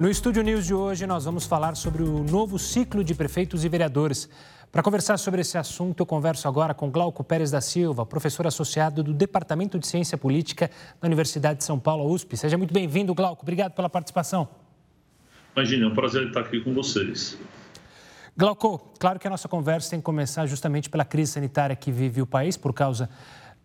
No Estúdio News de hoje, nós vamos falar sobre o novo ciclo de prefeitos e vereadores. Para conversar sobre esse assunto, eu converso agora com Glauco Pérez da Silva, professor associado do Departamento de Ciência Política da Universidade de São Paulo, USP. Seja muito bem-vindo, Glauco. Obrigado pela participação. Imagina, é um prazer estar aqui com vocês. Glauco, claro que a nossa conversa tem que começar justamente pela crise sanitária que vive o país por causa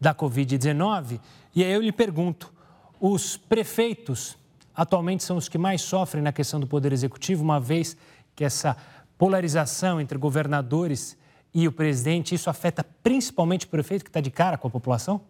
da Covid-19. E aí eu lhe pergunto: os prefeitos atualmente são os que mais sofrem na questão do Poder Executivo, uma vez que essa polarização entre governadores e o presidente, isso afeta principalmente o prefeito que está de cara com a população?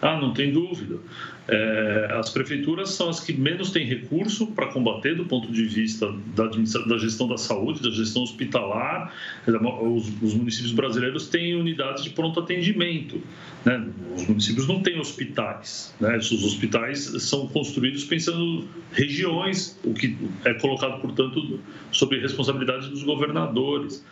Ah, não tem dúvida. É, as prefeituras são as que menos têm recurso para combater do ponto de vista da, da, gestão da saúde, da gestão hospitalar. Os, os, municípios brasileiros têm unidades de pronto atendimento. Né? Os municípios não têm hospitais. Né? Os hospitais são construídos pensando regiões, o que é colocado, portanto, sob responsabilidade dos governadores.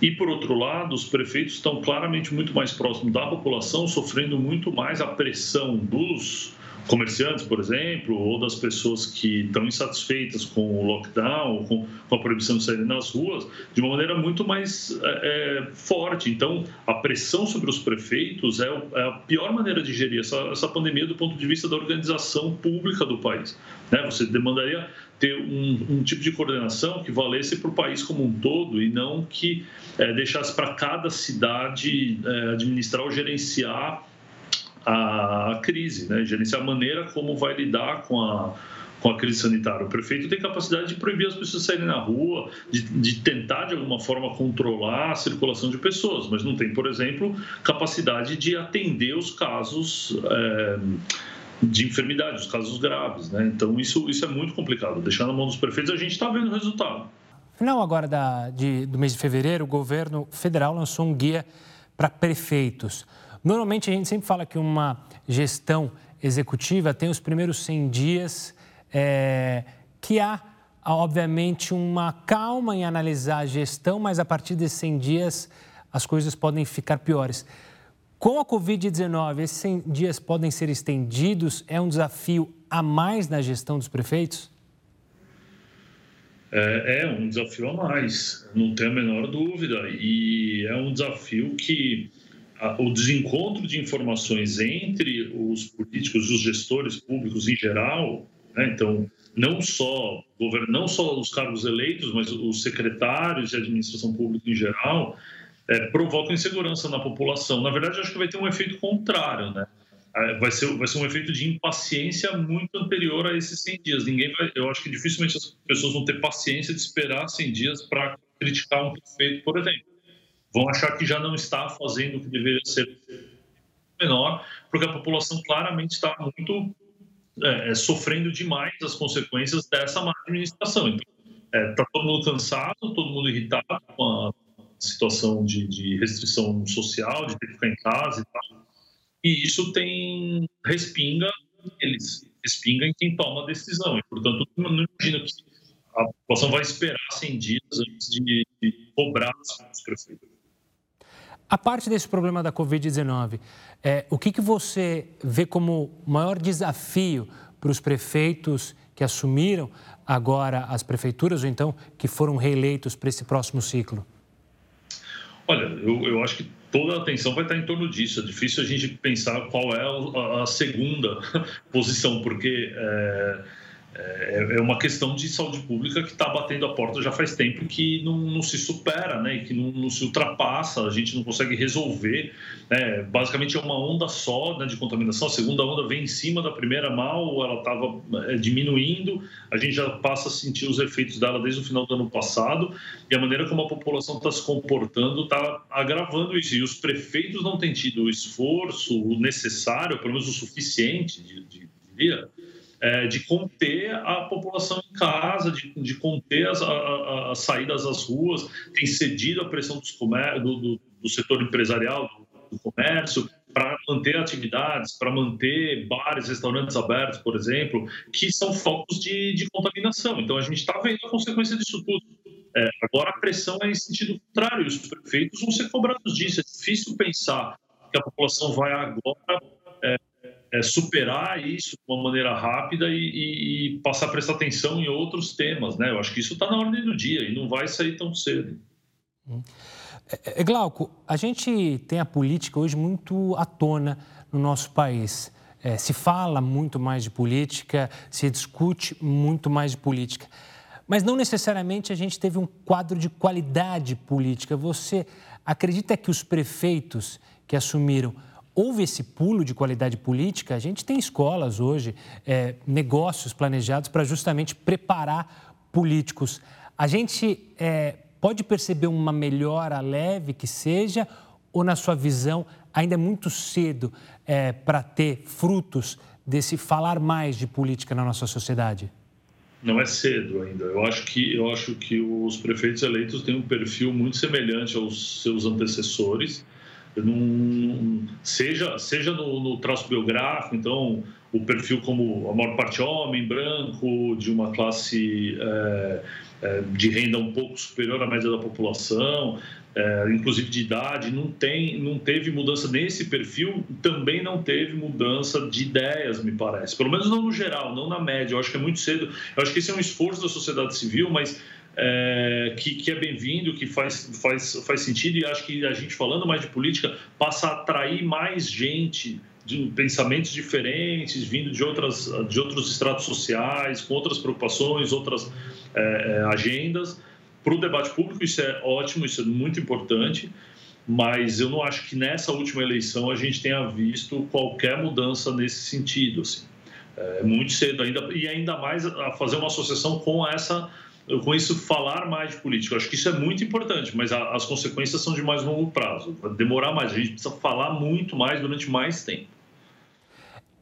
E, por outro lado, os prefeitos estão claramente muito mais próximos da população, sofrendo muito mais a pressão dos comerciantes, por exemplo, ou das pessoas que estão insatisfeitas com o lockdown, com, a proibição de sair nas ruas, de uma maneira muito mais é, é forte. Então, a pressão sobre os prefeitos é, é, a pior maneira de gerir essa, essa pandemia do ponto de vista da organização pública do país. Né? Você demandaria ter um, um, tipo de coordenação que valesse para o país como um todo e não que é, deixasse para cada cidade é, administrar ou gerenciar a crise, né? gerenciar a maneira como vai lidar com a, com a crise sanitária. O prefeito tem capacidade de proibir as pessoas saírem na rua, de, de, tentar de alguma forma controlar a circulação de pessoas, mas não tem, por exemplo, capacidade de atender os casos. É, de enfermidade, os casos graves, né? Então isso, isso é muito complicado. Deixar na mão dos prefeitos, a gente está vendo o resultado. Final agora da, de, do mês de fevereiro, o governo federal lançou um guia para prefeitos. Normalmente a gente sempre fala que uma gestão executiva tem os primeiros 100 dias é, que há, obviamente, uma calma em analisar a gestão, mas a partir desses 100 dias as coisas podem ficar piores. Com a Covid-19, esses 100 dias podem ser estendidos? É um desafio a mais na gestão dos prefeitos? É, é, um desafio a mais, não tenho a menor dúvida. E é um desafio que o desencontro de informações entre os políticos e os gestores públicos em geral, né? então não só não só os cargos eleitos, mas os secretários de administração pública em geral, é, provocam insegurança na população. Na verdade, acho que vai ter um efeito contrário, né? É, vai ser, vai ser um efeito de impaciência muito anterior a esses 100 dias. Ninguém vai, eu acho que dificilmente as pessoas vão ter paciência de esperar 100 dias para criticar um prefeito, por exemplo vão achar que já não está fazendo o que deveria ser menor, porque a população claramente está muito é, é, sofrendo demais as consequências dessa má administração. Então, está é, tá todo mundo cansado, todo mundo irritado com a situação de, de, restrição social, de ter que ficar em casa e tal. E isso tem respinga eles, respinga em quem toma a decisão. E, portanto, não imagino que a população vai esperar 100 dias antes de, de cobrar os prefeitos. A parte desse problema da Covid-19, é, o que, que você vê como maior desafio para os prefeitos que assumiram agora as prefeituras, ou então que foram reeleitos para esse próximo ciclo? Olha, eu, eu acho que toda a atenção vai estar em torno disso. É difícil a gente pensar qual é a, segunda posição, porque. É é, é uma questão de saúde pública que está batendo a porta já faz tempo que não, não se supera, né? Que não, não, se ultrapassa, a gente não consegue resolver. Né? Basicamente é uma onda só né, de contaminação. A segunda onda vem em cima da primeira mal, ela estava é, diminuindo, a gente já passa a sentir os efeitos dela desde o final do ano passado e a maneira como a população está se comportando está agravando isso. E os prefeitos não têm tido o esforço necessário, pelo menos o suficiente, de, de, é, de conter a população em casa, de, de conter as, a, as, saídas às ruas, tem cedido a pressão dos comer, do, do, do setor empresarial, do, do comércio, para manter atividades, para manter bares, restaurantes abertos, por exemplo, que são focos de, de contaminação. Então, a gente está vendo a consequência disso tudo. É, agora, a pressão é em sentido contrário, os prefeitos vão ser cobrados disso. É difícil pensar que a população vai agora é, é, superar isso de uma maneira rápida e, e, passar a prestar atenção em outros temas, né? Eu acho que isso está na ordem do dia e não vai sair tão cedo. Hum. É, é, Glauco, a gente tem a política hoje muito à tona no nosso país. É, se fala muito mais de política, se discute muito mais de política. Mas não necessariamente a gente teve um quadro de qualidade política. Você acredita que os prefeitos que assumiram houve esse pulo de qualidade política? A gente tem escolas hoje, é, negócios planejados para justamente preparar políticos. A gente é, pode perceber uma melhora leve que seja, ou na sua visão ainda é muito cedo é, para ter frutos desse falar mais de política na nossa sociedade? não é cedo ainda. Eu acho que eu acho que os prefeitos eleitos têm um perfil muito semelhante aos seus antecessores. Seja seja no, no, traço biográfico, então o perfil como a maior parte homem, branco, de uma classe é, é, de renda um pouco superior à média da população, é, inclusive de idade, não, tem, não teve mudança nesse perfil, também não teve mudança de ideias, me parece. Pelo menos não no geral, não na média. Eu acho que é muito cedo. Eu acho que esse é um esforço da sociedade civil, mas é, que, que, é bem-vindo, que faz, faz, faz sentido, e acho que a gente falando mais de política passa a atrair mais gente de pensamentos diferentes, vindo de, outras, de outros estratos sociais, com outras preocupações, outras é, é agendas para o debate público, isso é ótimo, isso é muito importante, mas eu não acho que nessa última eleição a gente tenha visto qualquer mudança nesse sentido. Assim. É muito cedo ainda, e ainda mais a fazer uma associação com essa com isso falar mais de política. Eu acho que isso é muito importante, mas a, as consequências são de mais longo prazo. Vai demorar mais, a gente precisa falar muito mais durante mais tempo.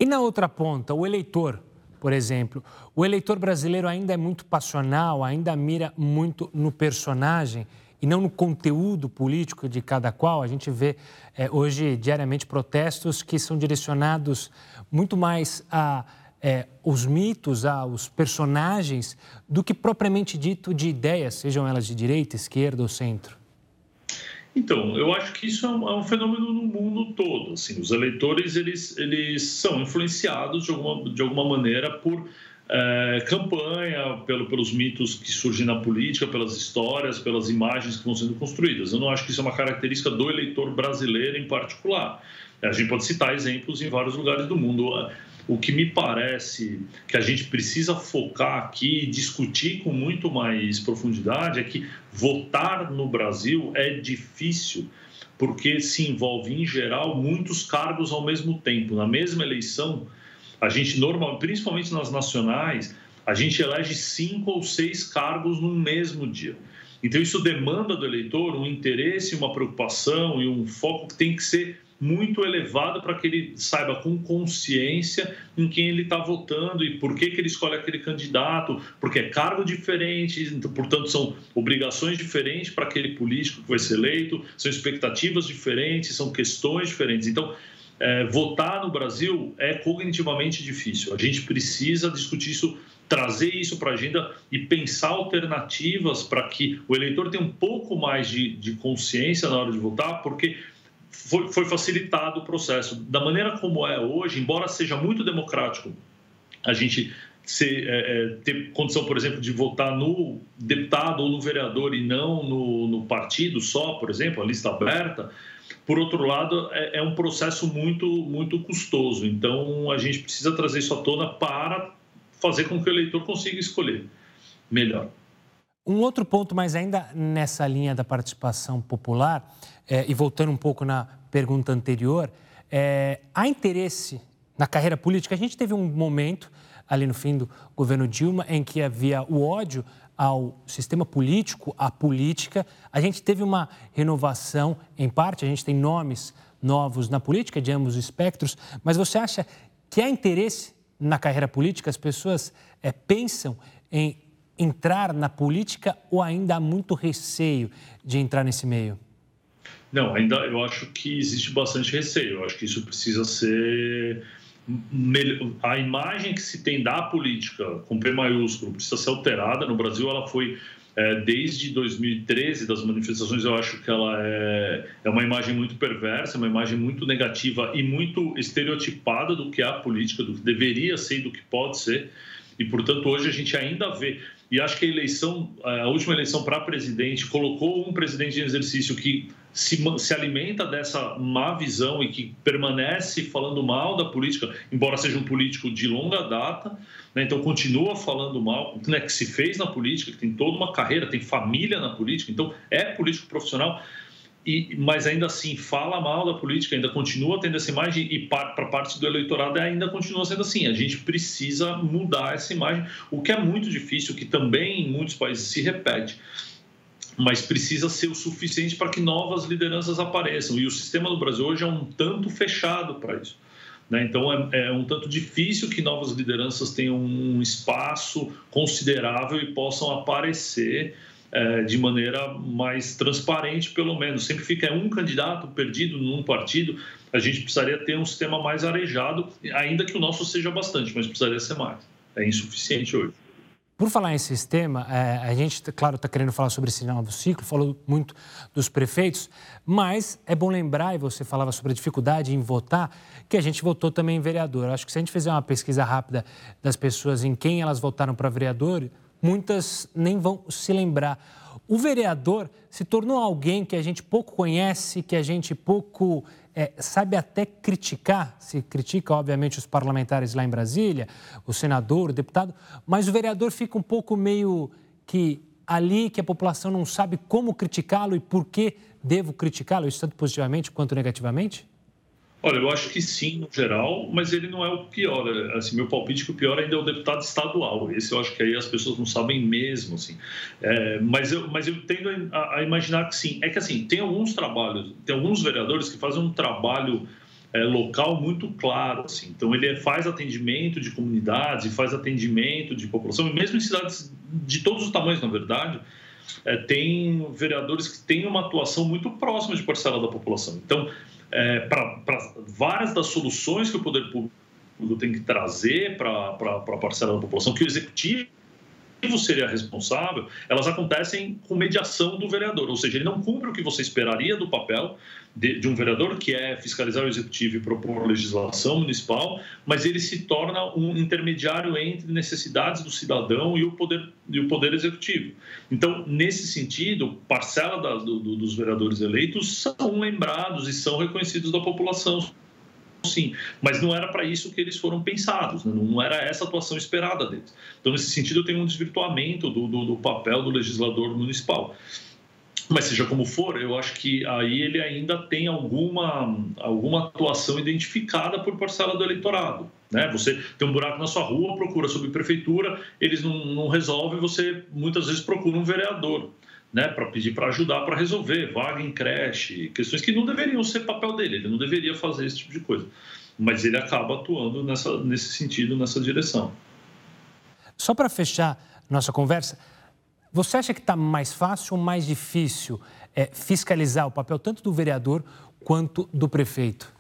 E na outra ponta, o eleitor, por exemplo. O eleitor brasileiro ainda é muito passional, ainda mira muito no personagem e não no conteúdo político de cada qual. A gente vê é, hoje diariamente protestos que são direcionados muito mais a é, os mitos, aos personagens, do que propriamente dito de ideias, sejam elas de direita, esquerda ou centro. Então, eu acho que isso é um, é um, fenômeno no mundo todo. Assim, os eleitores eles, eles são influenciados de alguma, de alguma maneira por é, campanha, pelo, pelos mitos que surgem na política, pelas histórias, pelas imagens que vão sendo construídas. Eu não acho que isso é uma característica do eleitor brasileiro em particular. A gente pode citar exemplos em vários lugares do mundo. O que me parece que a gente precisa focar aqui e discutir com muito mais profundidade é que votar no Brasil é difícil porque se envolve, em geral, muitos cargos ao mesmo tempo. Na mesma eleição, a gente, normal, principalmente nas nacionais, a gente elege cinco ou seis cargos no mesmo dia. Então, isso demanda do eleitor um interesse, uma preocupação e um foco que tem que ser muito elevado para que ele saiba com consciência em quem ele está votando e por que, que ele escolhe aquele candidato, porque é cargo diferente, então, portanto, são obrigações diferentes para aquele político que vai ser eleito, são expectativas diferentes, são questões diferentes. Então, é, votar no Brasil é cognitivamente difícil. A gente precisa discutir isso trazer isso para a agenda e pensar alternativas para que o eleitor tenha um pouco mais de, de consciência na hora de votar, porque foi, foi facilitado o processo. Da maneira como é hoje, embora seja muito democrático, a gente ser, é, é, ter condição, por exemplo, de votar no deputado ou no vereador e não no, no partido só, por exemplo, a lista aberta. Por outro lado, é, é, um processo muito, muito custoso. Então, a gente precisa trazer isso à tona para fazer com que o eleitor consiga escolher melhor. Um outro ponto, mas ainda nessa linha da participação popular, é, e voltando um pouco na pergunta anterior, é, há interesse na carreira política? A gente teve um momento ali no fim do governo Dilma em que havia o ódio ao sistema político, à política. A gente teve uma renovação, em parte, a gente tem nomes novos na política de ambos os espectros, mas você acha que há interesse na carreira política? As pessoas é, pensam em entrar na política ou ainda há muito receio de entrar nesse meio? Não, ainda eu acho que existe bastante receio. Eu acho que isso precisa ser a imagem que se tem da política com P maiúsculo precisa ser alterada. No Brasil, ela foi é, desde 2013 das manifestações. Eu acho que ela é, é uma imagem muito perversa, uma imagem muito negativa e muito estereotipada do que é a política, do que deveria ser e do que pode ser. E, portanto, hoje a gente ainda vê. E acho que a eleição, a última eleição para presidente, colocou um presidente em exercício que se, se alimenta dessa má visão e que permanece falando mal da política, embora seja um político de longa data, né? então continua falando mal, né, que se fez na política, que tem toda uma carreira, tem família na política, então é político profissional e, mas ainda assim fala mal da política, ainda continua tendo essa imagem e para parte do eleitorado ainda continua sendo assim. A gente precisa mudar essa imagem, o que é muito difícil, que também em muitos países se repete mas precisa ser o suficiente para que novas lideranças apareçam. E o sistema do Brasil hoje é um tanto fechado para isso. Né? Então, é, é, um tanto difícil que novas lideranças tenham um espaço considerável e possam aparecer é, de maneira mais transparente, pelo menos. Sempre fica um candidato perdido num partido. A gente precisaria ter um sistema mais arejado, ainda que o nosso seja bastante, mas precisaria ser mais. É insuficiente hoje. Por falar em sistema, é, a gente, claro, está querendo falar sobre esse novo ciclo, falou muito dos prefeitos, mas é bom lembrar, e você falava sobre a dificuldade em votar, que a gente votou também em vereador. Acho que se a gente fizer uma pesquisa rápida das pessoas em quem elas votaram para vereador, muitas nem vão se lembrar. O vereador se tornou alguém que a gente pouco conhece, que a gente pouco é, sabe até criticar, se critica, obviamente, os parlamentares lá em Brasília, o senador, o deputado, mas o vereador fica um pouco meio que ali que a população não sabe como criticá-lo e por que devo criticá-lo, isso tanto positivamente quanto negativamente? Olha, eu acho que sim, no geral, mas ele não é o pior. Assim, meu palpite é que o pior ainda é o deputado estadual. Esse eu acho que aí as pessoas não sabem mesmo, assim. É, mas, eu, mas eu tendo a, a, imaginar que sim. É que, assim, tem alguns trabalhos, tem alguns vereadores que fazem um trabalho é, local muito claro, assim. Então, ele faz atendimento de comunidades faz atendimento de população, e mesmo em cidades de todos os tamanhos, na verdade, é, tem vereadores que têm uma atuação muito próxima de parcela da população. Então, é, para várias das soluções que o poder público tem que trazer para a parcela da população, que o executivo seria responsável, elas acontecem com mediação do vereador, ou seja, ele não cumpre o que você esperaria do papel de, de, um vereador, que é fiscalizar o executivo e propor legislação municipal, mas ele se torna um intermediário entre necessidades do cidadão e o poder, e o poder executivo. Então, nesse sentido, parcela da, do, dos vereadores eleitos são lembrados e são reconhecidos da população sim, mas não era para isso que eles foram pensados, né? não era essa a atuação esperada deles. Então, nesse sentido, tem um desvirtuamento do, do, do papel do legislador municipal. Mas seja como for, eu acho que aí ele ainda tem alguma, alguma atuação identificada por parcela do eleitorado. Né? Você tem um buraco na sua rua, procura sobre prefeitura, eles não, não resolvem, você muitas vezes procura um vereador. Né, para pedir para ajudar para resolver, vaga em creche, questões que não deveriam ser papel dele, ele não deveria fazer esse tipo de coisa. Mas ele acaba atuando nessa, nesse sentido, nessa direção. Só para fechar nossa conversa, você acha que está mais fácil ou mais difícil é, fiscalizar o papel tanto do vereador quanto do prefeito?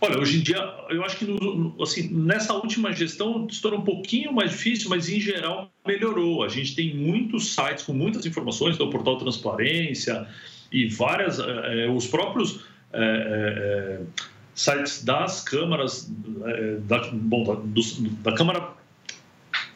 Olha, hoje em dia, eu acho que no, assim, nessa última gestão se tornou um pouquinho mais difícil, mas em geral melhorou. A gente tem muitos sites com muitas informações, do Portal Transparência e várias, é, os próprios é, é, sites das câmaras, da, bom, da, do, da Câmara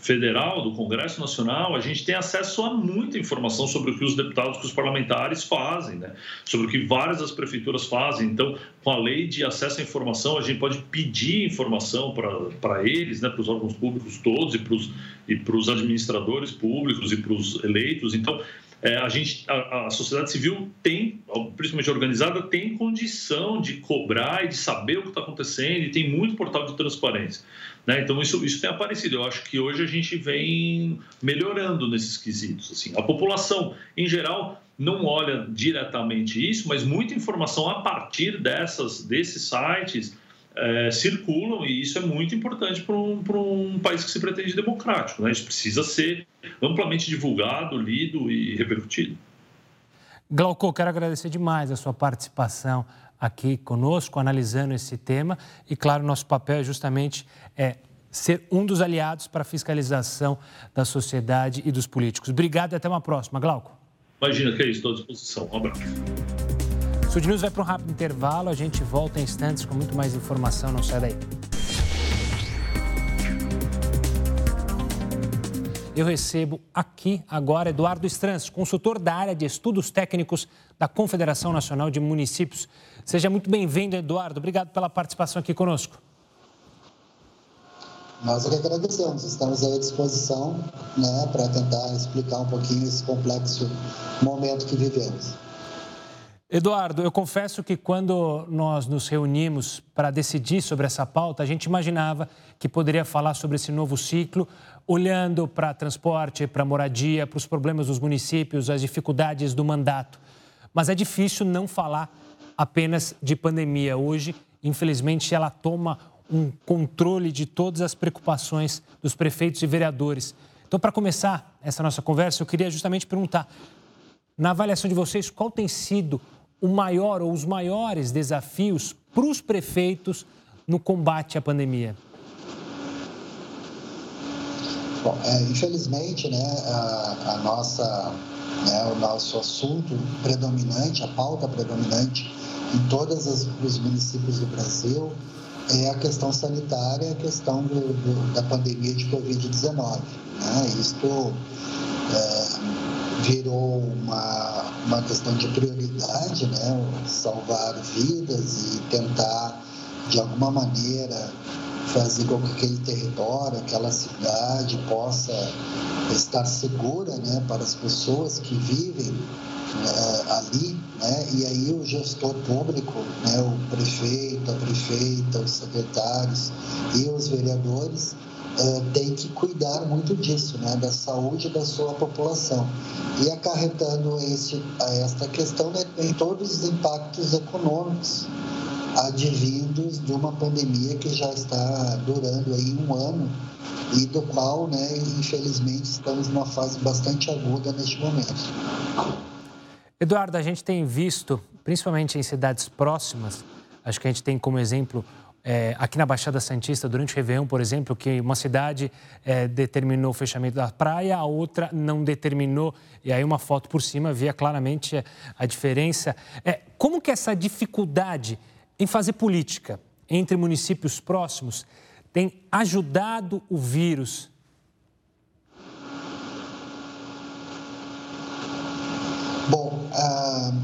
federal, do Congresso Nacional, a gente tem acesso a muita informação sobre o que os deputados, que os parlamentares fazem, né? sobre o que várias das prefeituras fazem. Então, com a lei de acesso à informação, a gente pode pedir informação para eles, né? para os órgãos públicos todos e para os administradores públicos e para os eleitos. Então, é, a gente, a, a, sociedade civil tem, principalmente organizada, tem condição de cobrar e de saber o que está acontecendo e tem muito portal de transparência. Né? Então isso, isso tem aparecido. Eu acho que hoje a gente vem melhorando nesses quesitos. Assim. A população, em geral, não olha diretamente isso, mas muita informação a partir dessas, desses sites é, circulam e isso é muito importante para um, um país que se pretende democrático. Né? Isso precisa ser amplamente divulgado, lido e repercutido. Glauco, quero agradecer demais a sua participação aqui conosco, analisando esse tema. E, claro, nosso papel é justamente é, ser um dos aliados para a fiscalização da sociedade e dos políticos. Obrigado e até uma próxima. Glauco. Imagina que é isso, estou à disposição. Um abraço. Sud News vai para um rápido intervalo, a gente volta em instantes com muito mais informação, não sai daí. Eu recebo aqui agora Eduardo Strans, consultor da área de estudos técnicos da Confederação Nacional de Municípios. Seja muito bem-vindo, Eduardo. Obrigado pela participação aqui conosco. Nós é que agradecemos, estamos à disposição né, para tentar explicar um pouquinho esse complexo momento que vivemos. Eduardo, eu confesso que quando nós nos reunimos para decidir sobre essa pauta, a gente imaginava que poderia falar sobre esse novo ciclo, olhando para transporte, para moradia, para os problemas dos municípios, as dificuldades do mandato. Mas é difícil não falar apenas de pandemia. Hoje, infelizmente, ela toma um controle de todas as preocupações dos prefeitos e vereadores. Então, para começar essa nossa conversa, eu queria justamente perguntar, na avaliação de vocês, qual tem sido o maior ou os maiores desafios para os prefeitos no combate à pandemia? Bom, é, infelizmente, né, a, a nossa, né, o nosso assunto predominante, a pauta predominante em todos os municípios do Brasil é a questão sanitária, a questão do, do, da pandemia de Covid-19. Né? Isto é, virou uma, uma questão de prioridade, né? salvar vidas e tentar, de alguma maneira, fazer com que aquele território, aquela cidade possa estar segura né, para as pessoas que vivem uh, ali, né, e aí o gestor público, né, o prefeito, a prefeita, os secretários e os vereadores uh, têm que cuidar muito disso, né, da saúde da sua população. E acarretando esse, esta questão né, em todos os impactos econômicos advindos de uma pandemia que já está durando aí um ano e do qual, né, infelizmente, estamos numa fase bastante aguda neste momento. Eduardo, a gente tem visto, principalmente em cidades próximas, acho que a gente tem como exemplo é, aqui na Baixada Santista, durante o Réveillon, por exemplo, que uma cidade é, determinou o fechamento da praia, a outra não determinou, e aí uma foto por cima via claramente a, a diferença. É, como que essa dificuldade em fazer política entre municípios próximos tem ajudado o vírus? Bom, uh,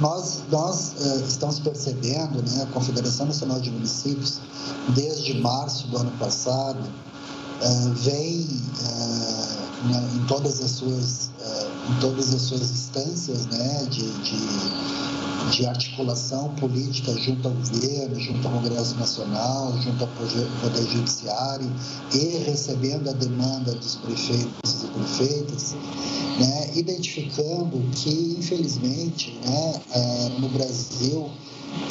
nós, nós uh, estamos percebendo, né, a Confederação Nacional de Municípios, desde março do ano passado, uh, vem em todas as suas em todas as suas instâncias né, de, de de articulação política junto ao governo, junto ao Congresso Nacional, junto ao Poder Judiciário e recebendo a demanda dos prefeitos e prefeitas, né, identificando que, infelizmente, né, é, no Brasil,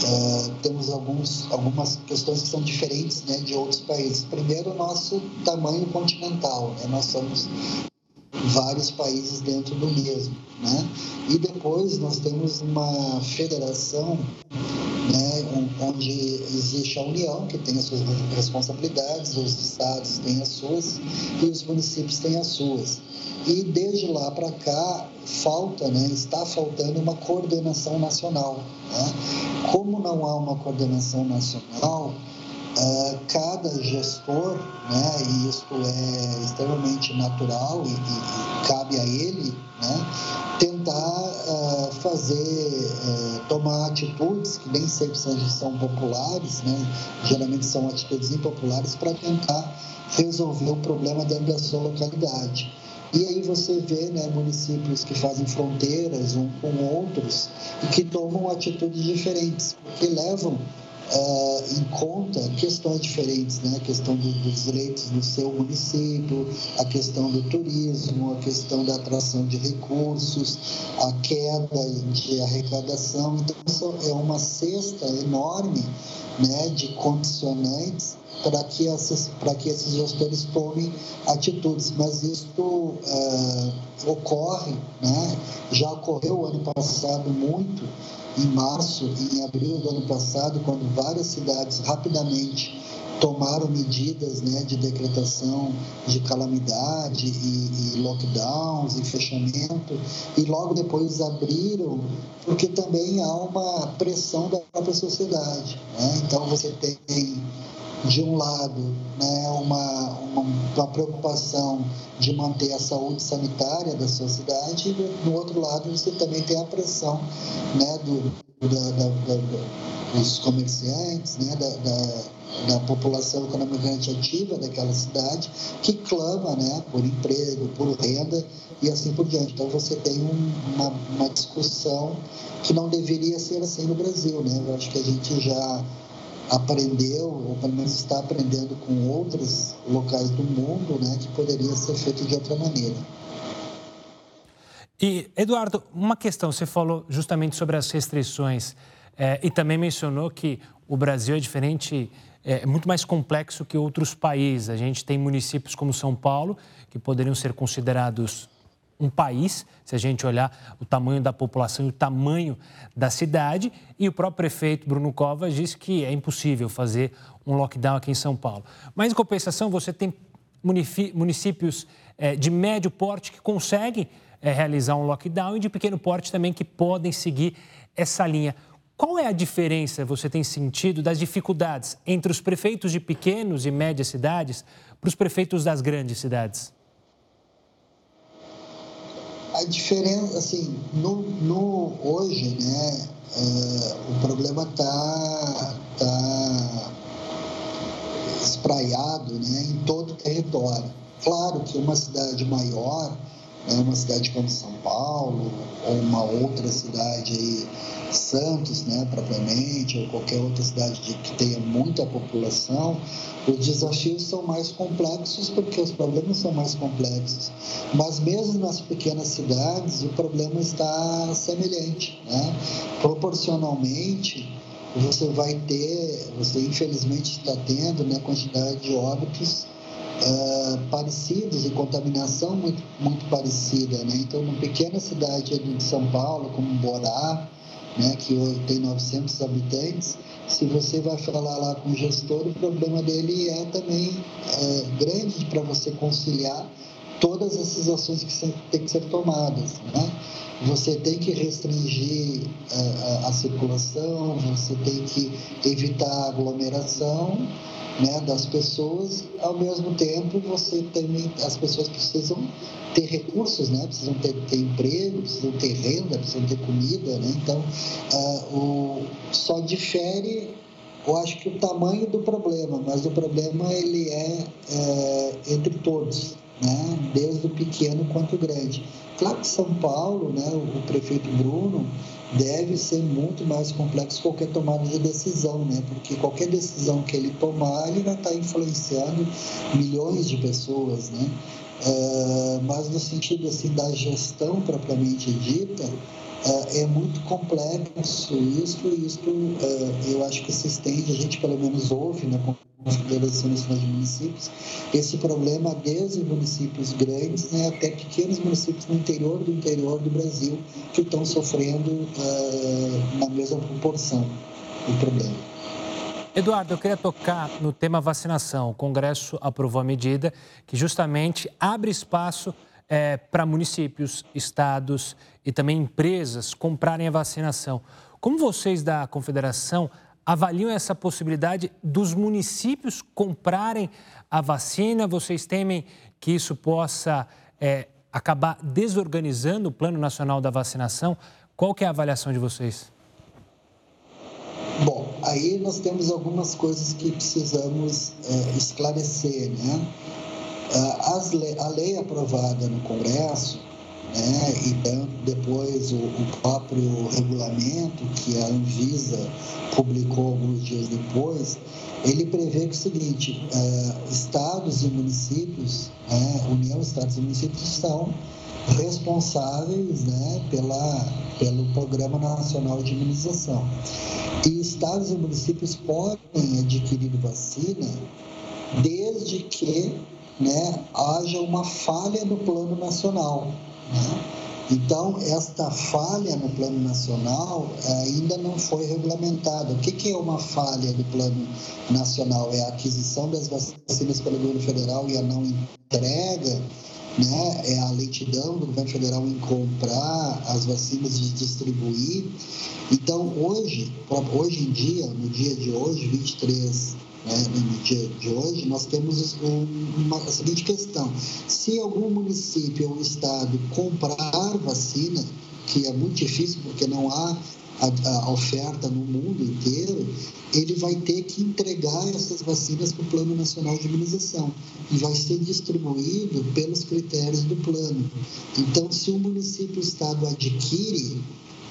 é, temos alguns, algumas questões que são diferentes né, de outros países. Primeiro, o nosso tamanho continental. Né? Nós somos vários países dentro do mesmo. Né? E depois nós temos uma federação né, onde existe a União, que tem as suas responsabilidades, os estados têm as suas e os municípios têm as suas. E desde lá para cá falta, né, está faltando uma coordenação nacional. Né? Como não há uma coordenação nacional, Uh, cada gestor, né, e isso é extremamente natural e, e, e cabe a ele, né, tentar uh, fazer, uh, tomar atitudes que nem sempre são, são populares, né, geralmente são atitudes impopulares para tentar resolver o problema dentro da sua localidade. E aí você vê né, municípios que fazem fronteiras um com outros e que tomam atitudes diferentes, porque levam uh, em conta questões diferentes, né? a questão do, dos direitos no seu município, a questão do turismo, a questão da atração de recursos, a queda de arrecadação. Então, isso é uma cesta enorme né, de condicionantes para que, para que esses gestores tomem atitudes. Mas isso uh, ocorre, né, já ocorreu ano passado muito, em março e em abril do ano passado, quando várias cidades rapidamente tomaram medidas né, de decretação de calamidade e, e, lockdowns e fechamento e logo depois abriram porque também há uma pressão da própria sociedade. Né? Então você tem de um lado né, uma, uma, uma, preocupação de manter a saúde sanitária da sociedade e no outro lado você também tem a pressão né, do, da, da, da, dos comerciantes, né, da população economicamente ativa daquela cidade que clama né, por emprego, por renda e assim por diante. Então você tem um, uma, uma, discussão que não deveria ser assim no Brasil. Né? Eu acho que a gente já aprendeu, ou pelo menos está aprendendo com outros locais do mundo, né, que poderia ser feito de outra maneira. E, Eduardo, uma questão, você falou justamente sobre as restrições é, e também mencionou que o Brasil é diferente é, é muito mais complexo que outros países. A gente tem municípios como São Paulo, que poderiam ser considerados um país, se a gente olhar o tamanho da população e o tamanho da cidade, e o próprio prefeito Bruno Covas disse que é impossível fazer um lockdown aqui em São Paulo. Mas, em compensação, você tem municípios é, de médio porte que conseguem é, realizar um lockdown e de pequeno porte também que podem seguir essa linha. Qual é a diferença, você tem sentido, das dificuldades entre os prefeitos de pequenos e médias cidades para os prefeitos das grandes cidades? A diferença, assim, no, no hoje, né, uh, o problema está tá espraiado né, em todo o território. Claro que uma cidade maior, uma cidade como São Paulo, ou uma outra cidade aí, Santos, né, propriamente, ou qualquer outra cidade de, que tenha muita população, os desafios são mais complexos porque os problemas são mais complexos. Mas mesmo nas pequenas cidades, o problema está semelhante. Né? Proporcionalmente, você vai ter, você infelizmente está tendo, né, quantidade de óbitos Uh, parecidos e contaminação muito, muito parecida. Né? Então, numa pequena cidade de São Paulo, como Borá, né, que hoje tem 900 habitantes, se você vai falar lá com o gestor, o problema dele é também é, grande para você conciliar todas essas ações que têm que ser tomadas. Né? Você tem que restringir a, é, a, a circulação, você tem que evitar a aglomeração né, das pessoas, ao mesmo tempo você também, as pessoas precisam ter recursos, né, precisam ter, ter emprego, precisam ter renda, precisam ter comida, né, então uh, o, só difere, eu acho que o tamanho do problema, mas o problema ele é, é entre todos, né, desde o pequeno quanto o grande. Claro que São Paulo, né, o prefeito Bruno, deve ser muito mais complexo qualquer tomada de decisão, né? Porque qualquer decisão que ele tomar, ele vai estar influenciando milhões de pessoas, né? Uh, mas no sentido assim da gestão propriamente dita, uh, é muito complexo isso, isso uh, eu acho que se estende, a gente pelo menos ouve na né, Confederação Nacional de Municípios, esse problema desde municípios grandes né, até pequenos municípios no interior do interior do Brasil que estão sofrendo uh, na mesma proporção o problema. Eduardo, eu queria tocar no tema vacinação. O Congresso aprovou a medida que justamente abre espaço é, para municípios, estados e também empresas comprarem a vacinação. Como vocês da Confederação avaliam essa possibilidade dos municípios comprarem a vacina? Vocês temem que isso possa é, acabar desorganizando o Plano Nacional da Vacinação? Qual é a avaliação de vocês? Bom, aí nós temos algumas coisas que precisamos é, esclarecer, né? É, a lei aprovada no Congresso né? e depois o, o, próprio regulamento que a Anvisa publicou alguns dias depois, ele prevê que o seguinte, é, estados e municípios, né? União, estados e municípios são responsáveis né, pela, pelo Programa Nacional de Imunização. E estados e municípios podem adquirir vacina desde que né, haja uma falha no plano nacional. Né? Então, esta falha no plano nacional eh, ainda não foi regulamentada. O que é uma falha do plano nacional? É a aquisição das vacinas pelo governo federal e a não entrega, né? é a lentidão do governo federal em comprar as vacinas e distribuir. Então, hoje, hoje em dia, no dia de hoje, 23 né, no dia de hoje, nós temos uma, a seguinte questão: se algum município ou estado comprar vacina, que é muito difícil porque não há a, a, oferta no mundo inteiro, ele vai ter que entregar essas vacinas para o Plano Nacional de Imunização e vai ser distribuído pelos critérios do plano. Então, se um município ou estado adquire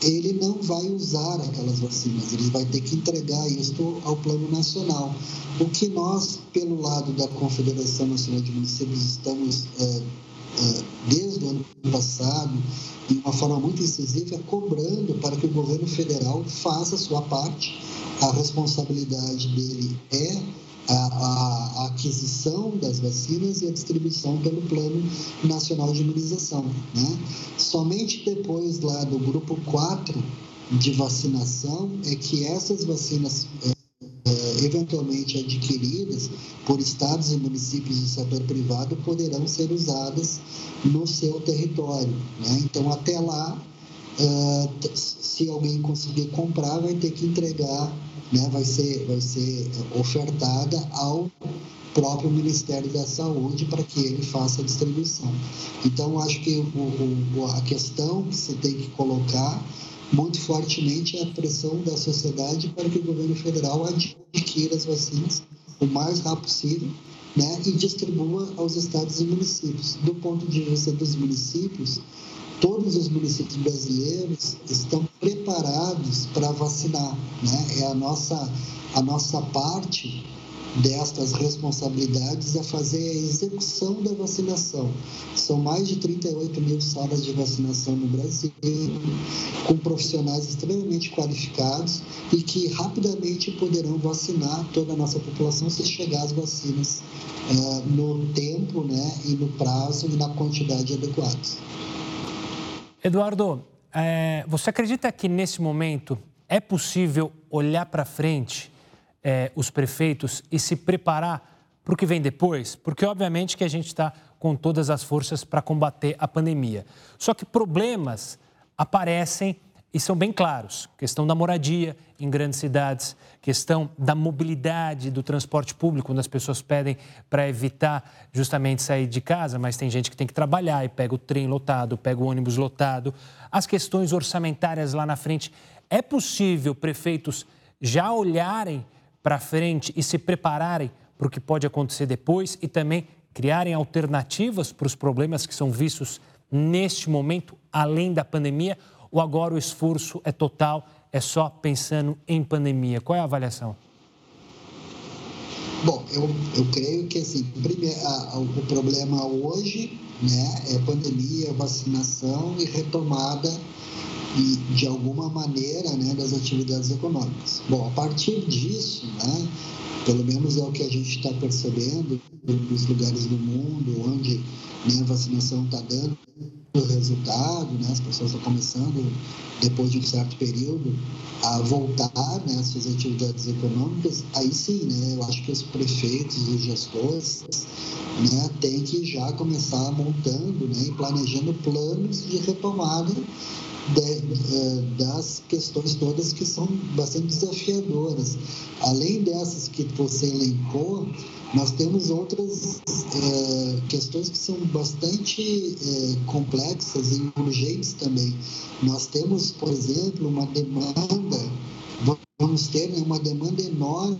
ele não vai usar aquelas vacinas, ele vai ter que entregar isso ao plano nacional. O que nós, pelo lado da Confederação Nacional de Municípios, estamos, é, é, desde o ano passado, de uma forma muito incisiva, cobrando para que o governo federal faça a sua parte. A responsabilidade dele é a, a, aquisição das vacinas e a distribuição pelo Plano Nacional de Imunização. Né? Somente depois lá do grupo 4 de vacinação é que essas vacinas é, é, eventualmente adquiridas por estados e municípios do setor privado poderão ser usadas no seu território. Né? Então, até lá, é, se alguém conseguir comprar, vai ter que entregar né, vai, ser, vai ser ofertada ao próprio Ministério da Saúde para que ele faça a distribuição. Então, acho que o, o, a questão que você tem que colocar muito fortemente é a pressão da sociedade para que o governo federal adquira as vacinas o mais rápido possível né, e distribua aos estados e municípios. Do ponto de vista dos municípios, todos os municípios brasileiros estão preparados para vacinar. Né? É a nossa, a nossa parte destas responsabilidades é fazer a execução da vacinação. São mais de 38 mil salas de vacinação no Brasil, com profissionais extremamente qualificados e que rapidamente poderão vacinar toda a nossa população se chegar as vacinas uh, no tempo né, e no prazo e na quantidade adequados. Eduardo, é, você acredita que nesse momento é possível olhar para frente é, os prefeitos e se preparar para o que vem depois? Porque, obviamente, que a gente está com todas as forças para combater a pandemia. Só que problemas aparecem e são bem claros. Questão da moradia em grandes cidades, questão da mobilidade do transporte público, quando as pessoas pedem para evitar justamente sair de casa, mas tem gente que tem que trabalhar e pega o trem lotado, pega o ônibus lotado. As questões orçamentárias lá na frente. É possível prefeitos já olharem para frente e se prepararem para o que pode acontecer depois e também criarem alternativas para os problemas que são vistos neste momento, além da pandemia? Ou agora o esforço é total, é só pensando em pandemia? Qual é a avaliação? Bom, eu, eu creio que assim, primeiro, a, o problema hoje né, é pandemia, vacinação e retomada de, alguma maneira né, das atividades econômicas. Bom, a partir disso, né, pelo menos é o que a gente está percebendo nos lugares do mundo onde né, a vacinação está dando resultado, né, as pessoas estão começando, depois de um certo período, a voltar né, às suas atividades econômicas, aí sim, né, eu acho que os prefeitos, os gestores, né, têm que já começar montando né, e planejando planos de retomada de, eh, das questões todas que são bastante desafiadoras. Além dessas que você elencou, nós temos outras é, questões que são bastante é, complexas e urgentes também. Nós temos, por exemplo, uma demanda, vamos ter né, uma demanda enorme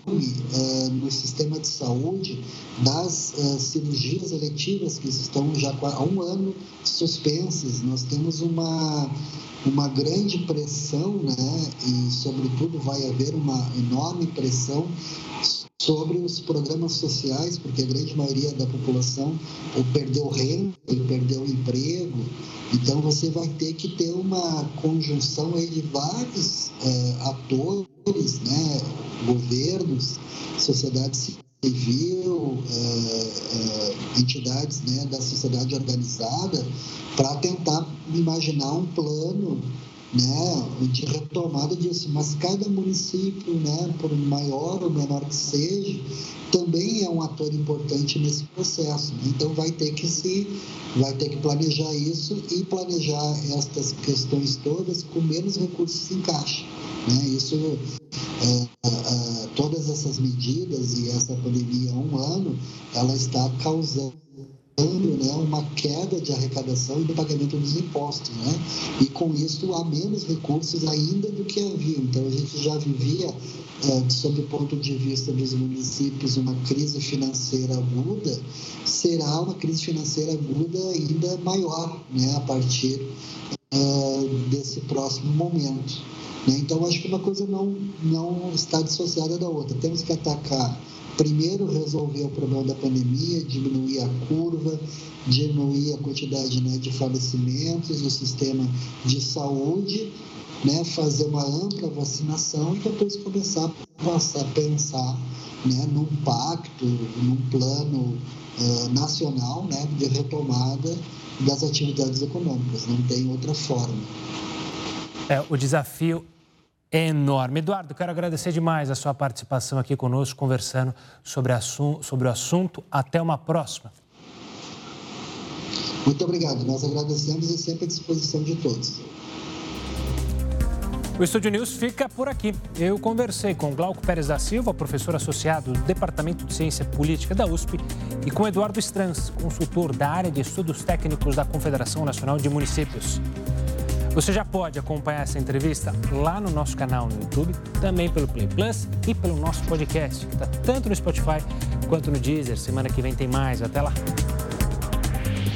é, no sistema de saúde das cirurgias eletivas que estão já há um ano suspensas. Nós temos uma uma grande pressão, né, e sobretudo vai haver uma enorme pressão sobre os programas sociais, porque a grande maioria da população ou perdeu renda, ou perdeu emprego. Então você vai ter que ter uma conjunção de vários é, atores, né, governos, sociedade civil, é, é, entidades né, da sociedade organizada, para tentar imaginar um plano né, de retomada disso, mas cada município, né, por maior ou menor que seja, também é um ator importante nesse processo. Né? Então vai ter que se vai ter que planejar isso e planejar estas questões todas com menos recursos em caixa. Né? Isso é, é, todas essas medidas e essa pandemia há um ano, ela está causando né, uma queda de arrecadação e do pagamento dos impostos. Né? E com isso há menos recursos ainda do que havia. Então a gente já vivia, é, sob o ponto de vista dos municípios, uma crise financeira aguda, será uma crise financeira aguda ainda maior né, a partir é, desse próximo momento. Né? Então acho que uma coisa não, não está dissociada da outra. Temos que atacar primeiro resolver o problema da pandemia, diminuir a curva, diminuir a quantidade né, de falecimentos no sistema de saúde, né, fazer uma ampla vacinação e depois começar a pensar né, num pacto, num plano uh, nacional né, de retomada das atividades econômicas. Não tem outra forma. É, o desafio é enorme. Eduardo, quero agradecer demais a sua participação aqui conosco, conversando sobre, sobre o assunto. Até uma próxima. Muito obrigado. Nós agradecemos e sempre à disposição de todos. O Estúdio News fica por aqui. Eu conversei com Glauco Pérez da Silva, professor associado do Departamento de Ciência Política da USP, e com Eduardo Strans, consultor da área de estudos técnicos da Confederação Nacional de Municípios. Você já pode acompanhar essa entrevista lá no nosso canal no YouTube, também pelo Play Plus e pelo nosso podcast, que está tanto no Spotify quanto no Deezer. Semana que vem tem mais. Até lá!